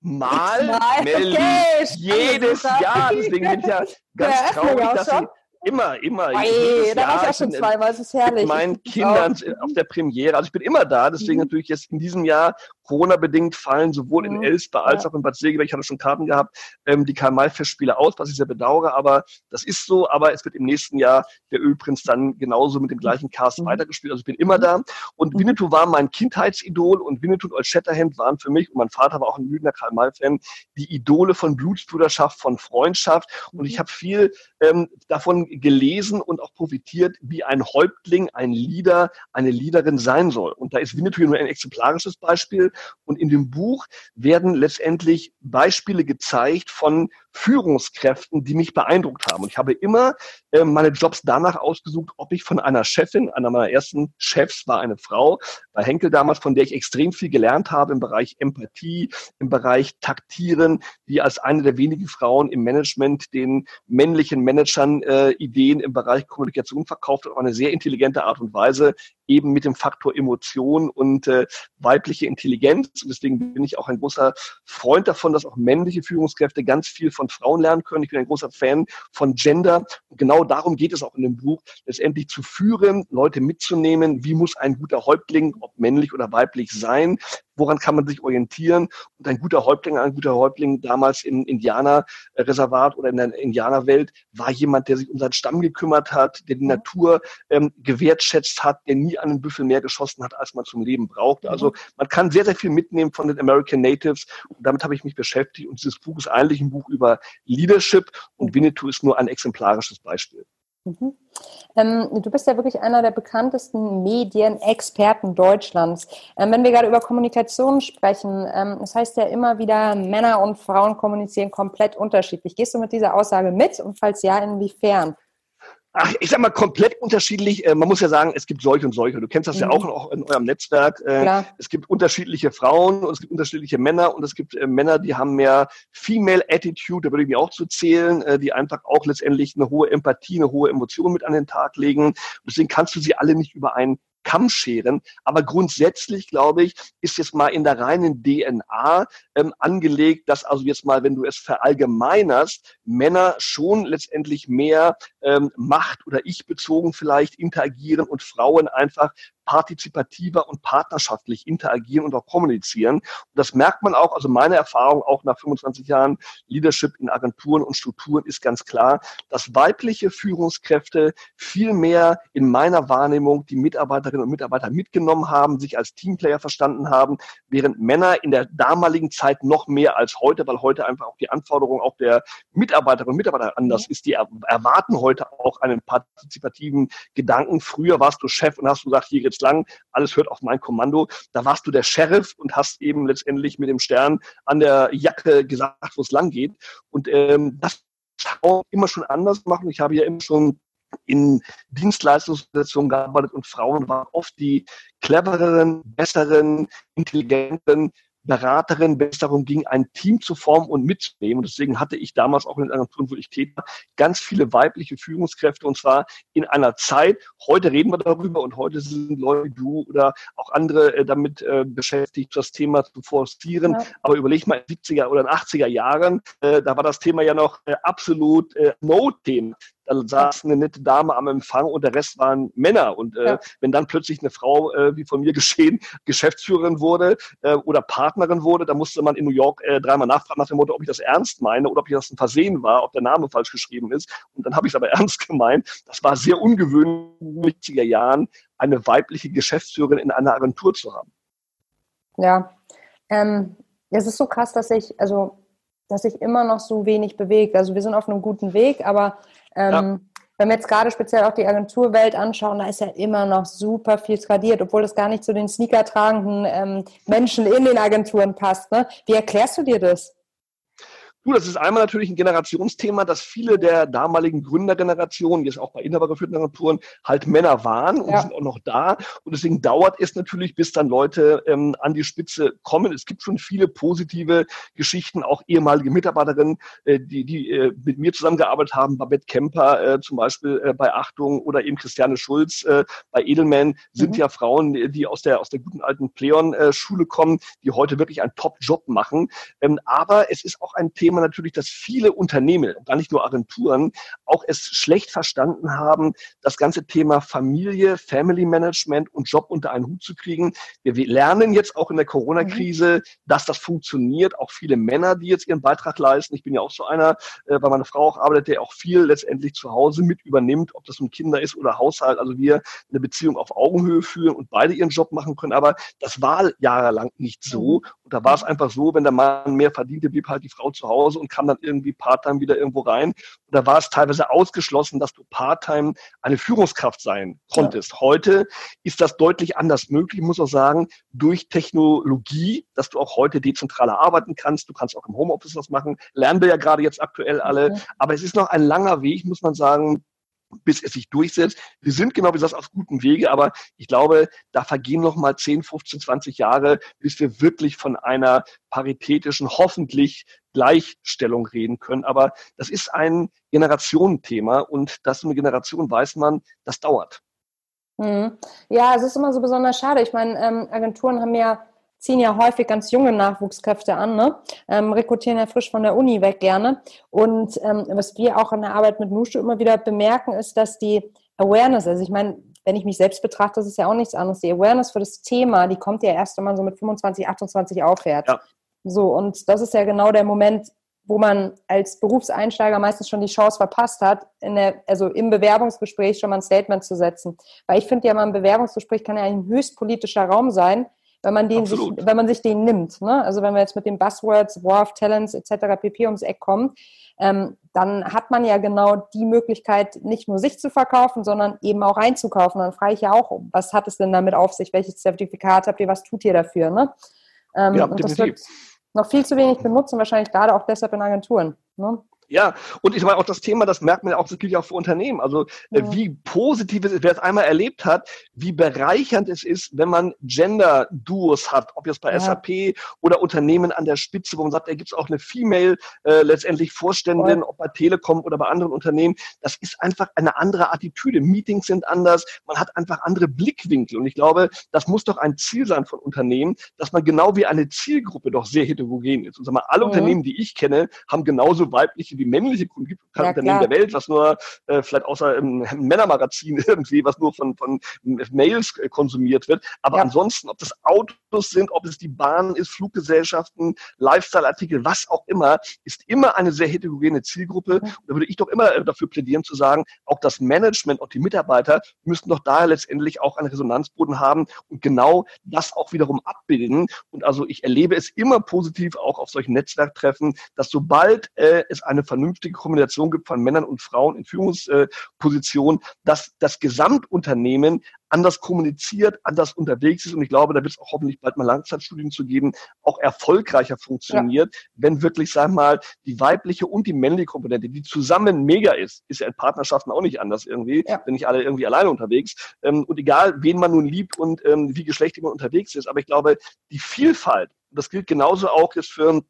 [SPEAKER 2] Mal, Mal. Melli, okay, jedes Jahr. Deswegen bin ich ja ganz ja, traurig, dass sie, Immer, immer.
[SPEAKER 1] Oi, da war ich auch schon zweimal, es ist herrlich.
[SPEAKER 2] Mit meinen Kindern auf der Premiere. Also ich bin immer da, deswegen mhm. natürlich jetzt in diesem Jahr Corona-bedingt fallen sowohl mhm. in Elsper als ja. auch in Bad Segeberg, ich hatte schon Karten gehabt, ähm, die Karl-May-Festspiele aus, was ich sehr bedauere, aber das ist so, aber es wird im nächsten Jahr der Ölprinz dann genauso mit dem gleichen Cast mhm. weitergespielt, also ich bin immer da und mhm. Winnetou war mein Kindheitsidol und Winnetou und Old Shatterhand waren für mich, und mein Vater war auch ein Lügner Karl-May-Fan, die Idole von Blutsbruderschaft, von Freundschaft und ich mhm. habe viel ähm, davon gelesen und auch profitiert, wie ein Häuptling, ein Leader, eine Leaderin sein soll und da ist Winnetou nur ein exemplarisches Beispiel, und in dem Buch werden letztendlich Beispiele gezeigt von Führungskräften, die mich beeindruckt haben. Und ich habe immer äh, meine Jobs danach ausgesucht, ob ich von einer Chefin, einer meiner ersten Chefs war eine Frau, bei Henkel damals, von der ich extrem viel gelernt habe im Bereich Empathie, im Bereich Taktieren, die als eine der wenigen Frauen im Management den männlichen Managern äh, Ideen im Bereich Kommunikation verkauft auf eine sehr intelligente Art und Weise, eben mit dem Faktor Emotion und äh, weibliche Intelligenz. Und deswegen bin ich auch ein großer Freund davon, dass auch männliche Führungskräfte ganz viel von Frauen lernen können. Ich bin ein großer Fan von Gender. Und genau darum geht es auch in dem Buch, letztendlich zu führen, Leute mitzunehmen. Wie muss ein guter Häuptling, ob männlich oder weiblich sein? Woran kann man sich orientieren? Und ein guter Häuptling, ein guter Häuptling damals im Indianerreservat oder in der Indianerwelt war jemand, der sich um seinen Stamm gekümmert hat, der die mhm. Natur ähm, gewertschätzt hat, der nie einen Büffel mehr geschossen hat, als man zum Leben brauchte. Also mhm. man kann sehr, sehr viel mitnehmen von den American Natives. Und damit habe ich mich beschäftigt. Und dieses Buch ist eigentlich ein Buch über Leadership und Winnetou ist nur ein exemplarisches Beispiel.
[SPEAKER 1] Mhm. Ähm, du bist ja wirklich einer der bekanntesten Medienexperten Deutschlands. Ähm, wenn wir gerade über Kommunikation sprechen, ähm, das heißt ja immer wieder, Männer und Frauen kommunizieren komplett unterschiedlich. Gehst du mit dieser Aussage mit und falls ja, inwiefern?
[SPEAKER 2] Ach, ich sag mal, komplett unterschiedlich. Äh, man muss ja sagen, es gibt solche und solche. Du kennst das mhm. ja auch, auch in eurem Netzwerk. Äh, es gibt unterschiedliche Frauen und es gibt unterschiedliche Männer und es gibt äh, Männer, die haben mehr Female Attitude, da würde ich mir auch zu zählen, äh, die einfach auch letztendlich eine hohe Empathie, eine hohe Emotion mit an den Tag legen. Deswegen kannst du sie alle nicht über einen Kamm scheren. Aber grundsätzlich, glaube ich, ist jetzt mal in der reinen DNA ähm, angelegt, dass also jetzt mal, wenn du es verallgemeinerst, Männer schon letztendlich mehr ähm, Macht oder ich bezogen vielleicht interagieren und Frauen einfach partizipativer und partnerschaftlich interagieren und auch kommunizieren. Und das merkt man auch, also meine Erfahrung auch nach 25 Jahren Leadership in Agenturen und Strukturen ist ganz klar, dass weibliche Führungskräfte viel mehr in meiner Wahrnehmung die Mitarbeiterinnen und Mitarbeiter mitgenommen haben, sich als Teamplayer verstanden haben, während Männer in der damaligen Zeit noch mehr als heute, weil heute einfach auch die Anforderung auch der Mitarbeiterinnen und Mitarbeiter anders ist. Die erwarten heute auch einen partizipativen Gedanken. Früher warst du Chef und hast gesagt, hier geht's lang, alles hört auf mein Kommando. Da warst du der Sheriff und hast eben letztendlich mit dem Stern an der Jacke gesagt, wo es lang geht. Und ähm, das auch immer schon anders machen. Ich habe ja immer schon in Dienstleistungssituationen gearbeitet und Frauen waren oft die clevereren, besseren, intelligenten, Beraterin, wenn es darum ging, ein Team zu formen und mitzunehmen. Und deswegen hatte ich damals auch in den Agenturen, wo ich tätig war, ganz viele weibliche Führungskräfte und zwar in einer Zeit, heute reden wir darüber und heute sind Leute wie du oder auch andere äh, damit äh, beschäftigt, das Thema zu forcieren. Ja. Aber überleg mal, in 70er oder 80er Jahren, äh, da war das Thema ja noch äh, absolut äh, No-Thema da saß eine nette Dame am Empfang und der Rest waren Männer. Und äh, ja. wenn dann plötzlich eine Frau, äh, wie von mir geschehen, Geschäftsführerin wurde äh, oder Partnerin wurde, da musste man in New York äh, dreimal nachfragen nach dem Motto, ob ich das ernst meine oder ob ich das ein Versehen war, ob der Name falsch geschrieben ist. Und dann habe ich es aber ernst gemeint. Das war sehr ungewöhnlich in den 70er Jahren, eine weibliche Geschäftsführerin in einer Agentur zu haben.
[SPEAKER 1] Ja, ähm, es ist so krass, dass ich, also dass sich immer noch so wenig bewegt. Also wir sind auf einem guten Weg, aber ähm, ja. Wenn wir jetzt gerade speziell auch die Agenturwelt anschauen, da ist ja immer noch super viel tradiert, obwohl das gar nicht zu den sneaker-tragenden ähm, Menschen in den Agenturen passt. Ne? Wie erklärst du dir das?
[SPEAKER 2] Du, das ist einmal natürlich ein Generationsthema, dass viele der damaligen Gründergenerationen, jetzt auch bei inhabergeführten Agenturen, halt Männer waren und ja. sind auch noch da. Und deswegen dauert es natürlich, bis dann Leute ähm, an die Spitze kommen. Es gibt schon viele positive Geschichten, auch ehemalige Mitarbeiterinnen, äh, die, die äh, mit mir zusammengearbeitet haben, Babette Kemper äh, zum Beispiel äh, bei Achtung oder eben Christiane Schulz äh, bei Edelman, sind mhm. ja Frauen, die aus der, aus der guten alten Pleon-Schule äh, kommen, die heute wirklich einen Top-Job machen. Ähm, aber es ist auch ein Thema natürlich, dass viele Unternehmen, gar nicht nur Agenturen, auch es schlecht verstanden haben, das ganze Thema Familie, Family Management und Job unter einen Hut zu kriegen. Wir lernen jetzt auch in der Corona-Krise, mhm. dass das funktioniert. Auch viele Männer, die jetzt ihren Beitrag leisten. Ich bin ja auch so einer, äh, weil meine Frau auch arbeitet, der auch viel letztendlich zu Hause mit übernimmt, ob das nun Kinder ist oder Haushalt. Also wir eine Beziehung auf Augenhöhe führen und beide ihren Job machen können. Aber das war jahrelang nicht so. Und da war es einfach so, wenn der Mann mehr verdiente, blieb halt die Frau zu Hause und kam dann irgendwie Part-Time wieder irgendwo rein. Und da war es teilweise ausgeschlossen, dass du Part-Time eine Führungskraft sein konntest. Ja. Heute ist das deutlich anders möglich, muss auch sagen, durch Technologie, dass du auch heute dezentraler arbeiten kannst. Du kannst auch im Homeoffice was machen. Lernen wir ja gerade jetzt aktuell alle. Mhm. Aber es ist noch ein langer Weg, muss man sagen, bis es sich durchsetzt. Wir sind genau wie gesagt auf gutem Wege, aber ich glaube, da vergehen noch mal 10, 15, 20 Jahre, bis wir wirklich von einer paritätischen, hoffentlich Gleichstellung reden können. Aber das ist ein Generationenthema und das eine Generation weiß man, das dauert.
[SPEAKER 1] Mhm. Ja, es ist immer so besonders schade. Ich meine, ähm, Agenturen haben ja ziehen ja häufig ganz junge Nachwuchskräfte an, ne? ähm, rekrutieren ja frisch von der Uni weg gerne. Und ähm, was wir auch in der Arbeit mit Nushu immer wieder bemerken, ist, dass die Awareness, also ich meine, wenn ich mich selbst betrachte, das ist ja auch nichts anderes. Die Awareness für das Thema, die kommt ja erst, wenn man so mit 25, 28 aufhört. Ja. So, und das ist ja genau der Moment, wo man als Berufseinsteiger meistens schon die Chance verpasst hat, der, also im Bewerbungsgespräch schon mal ein Statement zu setzen. Weil ich finde ja mal ein Bewerbungsgespräch kann ja ein höchst politischer Raum sein, wenn man den sich, wenn man sich den nimmt. Ne? Also wenn wir jetzt mit den Buzzwords, War of Talents etc. pp. ums Eck kommen, ähm, dann hat man ja genau die Möglichkeit, nicht nur sich zu verkaufen, sondern eben auch einzukaufen. Dann frage ich ja auch, was hat es denn damit auf sich? Welches Zertifikat habt ihr? Was tut ihr dafür? Ne? Ähm, ja, und das wird noch viel zu wenig benutzt und wahrscheinlich gerade auch deshalb in Agenturen. Ne?
[SPEAKER 2] Ja, und ich meine auch das Thema, das merkt man ja auch, das gilt ja auch für Unternehmen. Also äh, ja. wie positiv es ist, wer es einmal erlebt hat, wie bereichernd es ist, wenn man Gender-Duos hat, ob jetzt bei ja. SAP oder Unternehmen an der Spitze, wo man sagt, da gibt es auch eine Female äh, letztendlich Vorständin, ob bei Telekom oder bei anderen Unternehmen. Das ist einfach eine andere Attitüde. Meetings sind anders, man hat einfach andere Blickwinkel. Und ich glaube, das muss doch ein Ziel sein von Unternehmen, dass man genau wie eine Zielgruppe doch sehr heterogen ist. Und sag mal, alle mhm. Unternehmen, die ich kenne, haben genauso weibliche männliche Kunden gibt, kein ja, Unternehmen der Welt, was nur äh, vielleicht außer im Männermagazin irgendwie, was nur von, von Mails äh, konsumiert wird. Aber ja. ansonsten, ob das Autos sind, ob es die Bahn ist, Fluggesellschaften, Lifestyle-Artikel, was auch immer, ist immer eine sehr heterogene Zielgruppe. Und da würde ich doch immer äh, dafür plädieren zu sagen, auch das Management und die Mitarbeiter müssten doch daher letztendlich auch einen Resonanzboden haben und genau das auch wiederum abbilden. Und also ich erlebe es immer positiv auch auf solchen Netzwerktreffen, dass sobald äh, es eine vernünftige Kombination gibt von Männern und Frauen in Führungspositionen, dass das Gesamtunternehmen anders kommuniziert, anders unterwegs ist. Und ich glaube, da wird es auch hoffentlich bald mal Langzeitstudien zu geben, auch erfolgreicher funktioniert, ja. wenn wirklich, sagen wir mal, die weibliche und die männliche Komponente, die zusammen mega ist, ist ja in Partnerschaften auch nicht anders irgendwie, ja. wenn nicht alle irgendwie alleine unterwegs. Ähm, und egal, wen man nun liebt und ähm, wie geschlechtlich man unterwegs ist. Aber ich glaube, die Vielfalt, das gilt genauso auch jetzt für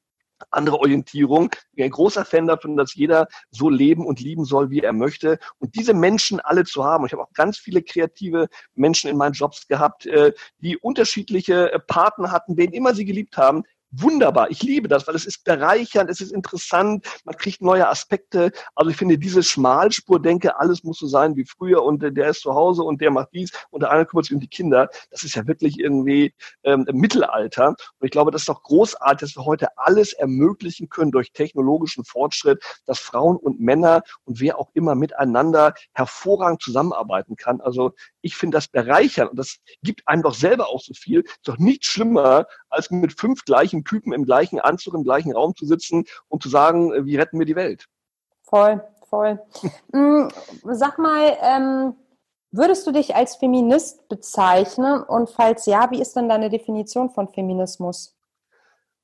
[SPEAKER 2] andere Orientierung. Ich bin ein großer Fan davon, dass jeder so leben und lieben soll, wie er möchte. Und diese Menschen alle zu haben, und ich habe auch ganz viele kreative Menschen in meinen Jobs gehabt, äh, die unterschiedliche äh, Partner hatten, wen immer sie geliebt haben, wunderbar. Ich liebe das, weil es ist bereichernd, es ist interessant, man kriegt neue Aspekte. Also ich finde diese Schmalspur, denke, alles muss so sein wie früher und der ist zu Hause und der macht dies und der eine kümmert sich um die Kinder. Das ist ja wirklich irgendwie ähm, Mittelalter. Und ich glaube, das ist doch großartig, dass wir heute alles ermöglichen können durch technologischen Fortschritt, dass Frauen und Männer und wer auch immer miteinander hervorragend zusammenarbeiten kann. Also ich finde das bereichernd und das gibt einem doch selber auch so viel. Ist doch nicht schlimmer, als mit fünf gleichen Typen im gleichen Anzug, im gleichen Raum zu sitzen und zu sagen, äh, wie retten wir die Welt?
[SPEAKER 1] Voll, voll. Mm, sag mal, ähm, würdest du dich als Feminist bezeichnen? Und falls ja, wie ist denn deine Definition von Feminismus?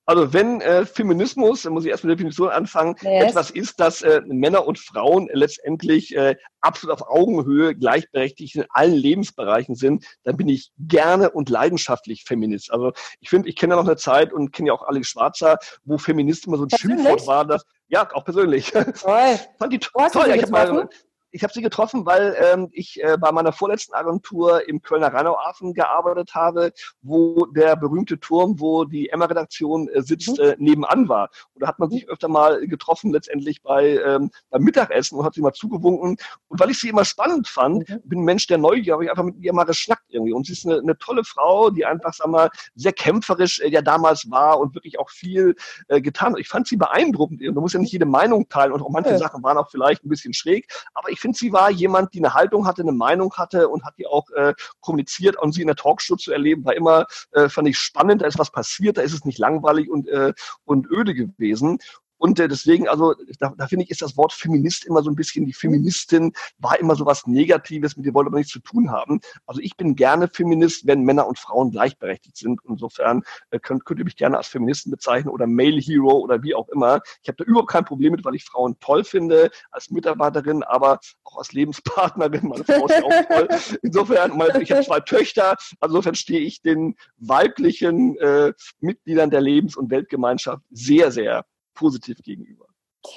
[SPEAKER 2] Also wenn äh, Feminismus, muss ich erst mit der Definition anfangen, yes. etwas ist, dass äh, Männer und Frauen letztendlich äh, absolut auf Augenhöhe gleichberechtigt in allen Lebensbereichen sind, dann bin ich gerne und leidenschaftlich Feminist. Also ich finde, ich kenne ja noch eine Zeit und kenne ja auch Alex Schwarzer, wo Feminist immer so ein Schimpfwort war, dass ja, auch persönlich. Toll. Fand die toll. Ja, ich habe mal, ich habe sie getroffen, weil ähm, ich äh, bei meiner vorletzten Agentur im Kölner Rheinauhafen gearbeitet habe, wo der berühmte Turm, wo die Emma-Redaktion äh, sitzt, mhm. äh, nebenan war. Und da hat man sich öfter mal getroffen, letztendlich bei ähm, beim Mittagessen und hat sie mal zugewunken. Und weil ich sie immer spannend fand, mhm. bin ein Mensch, der neugierig, habe ich einfach mit ihr mal geschnackt irgendwie. Und sie ist eine, eine tolle Frau, die einfach, sag mal, sehr kämpferisch äh, ja damals war und wirklich auch viel äh, getan hat. Ich fand sie beeindruckend. Du musst ja nicht jede Meinung teilen und auch manche ja. Sachen waren auch vielleicht ein bisschen schräg, aber ich finde, sie war jemand, die eine Haltung hatte, eine Meinung hatte und hat die auch äh, kommuniziert. Und sie in der Talkshow zu erleben, war immer, äh, fand ich spannend. Da ist was passiert, da ist es nicht langweilig und, äh, und öde gewesen. Und äh, deswegen, also da, da finde ich, ist das Wort Feminist immer so ein bisschen, die Feministin war immer so was Negatives, mit dem wollte man nichts zu tun haben. Also ich bin gerne Feminist, wenn Männer und Frauen gleichberechtigt sind. Insofern äh, könnt, könnt ihr mich gerne als Feministen bezeichnen oder Male Hero oder wie auch immer. Ich habe da überhaupt kein Problem mit, weil ich Frauen toll finde, als Mitarbeiterin, aber auch als Lebenspartnerin. Meine Frau ist ja auch toll. Insofern, ich habe zwei Töchter, also insofern stehe ich den weiblichen äh, Mitgliedern der Lebens- und Weltgemeinschaft sehr, sehr positiv gegenüber.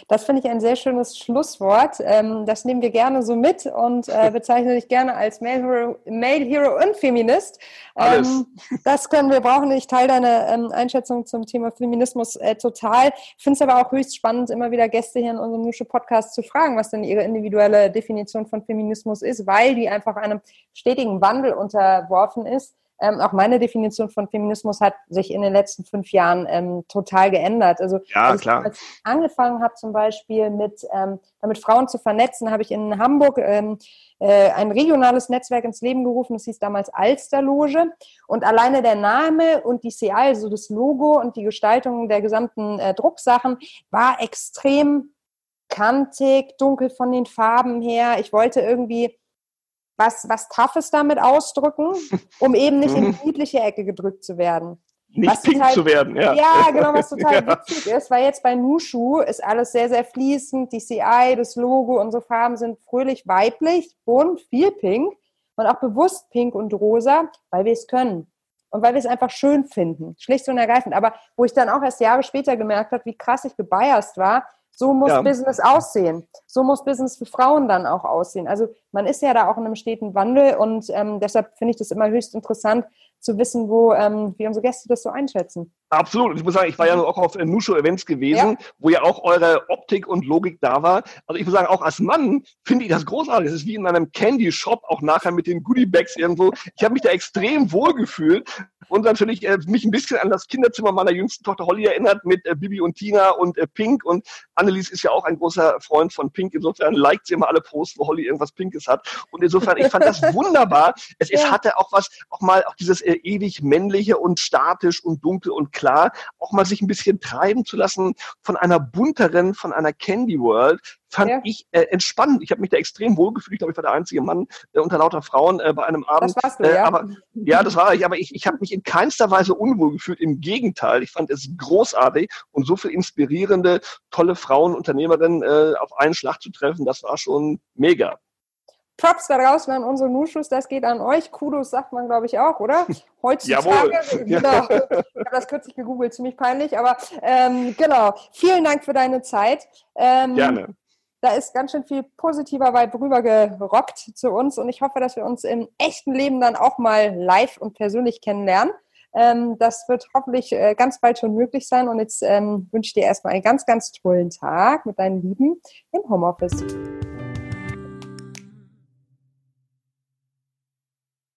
[SPEAKER 1] Das finde ich ein sehr schönes Schlusswort. Ähm, das nehmen wir gerne so mit und äh, bezeichne dich gerne als Male Hero, Male Hero und Feminist. Ähm, das können wir brauchen. Ich teile deine ähm, Einschätzung zum Thema Feminismus äh, total. Ich finde es aber auch höchst spannend, immer wieder Gäste hier in unserem Nusche Podcast zu fragen, was denn ihre individuelle Definition von Feminismus ist, weil die einfach einem stetigen Wandel unterworfen ist. Ähm, auch meine Definition von Feminismus hat sich in den letzten fünf Jahren ähm, total geändert. Also
[SPEAKER 2] ja, als klar.
[SPEAKER 1] ich angefangen habe zum Beispiel mit ähm, damit Frauen zu vernetzen, habe ich in Hamburg ähm, äh, ein regionales Netzwerk ins Leben gerufen. Das hieß damals Alsterloge. Und alleine der Name und die CI, also das Logo und die Gestaltung der gesamten äh, Drucksachen, war extrem kantig, dunkel von den Farben her. Ich wollte irgendwie was, was Toughes damit ausdrücken, um eben nicht in die niedliche Ecke gedrückt zu werden.
[SPEAKER 2] Nicht was pink total, zu werden, ja.
[SPEAKER 1] Ja, genau, was total ja. witzig ist, weil jetzt bei Nushu ist alles sehr, sehr fließend. Die CI, das Logo, unsere Farben sind fröhlich weiblich, bunt, viel pink und auch bewusst pink und rosa, weil wir es können. Und weil wir es einfach schön finden, schlicht und ergreifend. Aber wo ich dann auch erst Jahre später gemerkt habe, wie krass ich gebiased war, so muss ja. Business aussehen. So muss Business für Frauen dann auch aussehen. Also man ist ja da auch in einem steten Wandel und ähm, deshalb finde ich das immer höchst interessant zu wissen, wo ähm, wie unsere Gäste das so einschätzen.
[SPEAKER 2] Absolut. Ich muss sagen, ich war ja auch auf Nusho-Events gewesen, ja. wo ja auch eure Optik und Logik da war. Also ich muss sagen, auch als Mann finde ich das großartig. Das ist wie in einem Candy-Shop, auch nachher mit den Goodie-Bags irgendwo. Ich habe mich da extrem wohl gefühlt und natürlich äh, mich ein bisschen an das Kinderzimmer meiner jüngsten Tochter Holly erinnert mit äh, Bibi und Tina und äh, Pink. Und Annelies ist ja auch ein großer Freund von Pink. Insofern liked sie immer alle Posts, wo Holly irgendwas Pinkes hat. Und insofern, ich fand das wunderbar. Es, ja. es hatte auch was, auch mal auch dieses äh, ewig männliche und statisch und dunkel und klar, auch mal sich ein bisschen treiben zu lassen von einer bunteren, von einer Candy World, fand ja. ich äh, entspannend. Ich habe mich da extrem wohl gefühlt. Ich glaube, ich war der einzige Mann äh, unter lauter Frauen äh, bei einem Abend. Das warst du, äh, ja. Aber, ja, das war ich. Aber ich, ich habe mich in keinster Weise unwohl gefühlt. Im Gegenteil, ich fand es großartig und so viel inspirierende, tolle Frauen, Unternehmerinnen äh, auf einen Schlag zu treffen, das war schon mega.
[SPEAKER 1] Props da draußen an unsere Nuschus, das geht an euch. Kudos sagt man, glaube ich, auch, oder? Heutzutage. genau, ich habe das kürzlich gegoogelt, ziemlich peinlich, aber ähm, genau. Vielen Dank für deine Zeit.
[SPEAKER 2] Ähm, Gerne.
[SPEAKER 1] Da ist ganz schön viel positiver Vibe rübergerockt zu uns und ich hoffe, dass wir uns im echten Leben dann auch mal live und persönlich kennenlernen. Ähm, das wird hoffentlich äh, ganz bald schon möglich sein und jetzt ähm, wünsche ich dir erstmal einen ganz, ganz tollen Tag mit deinen Lieben im Homeoffice.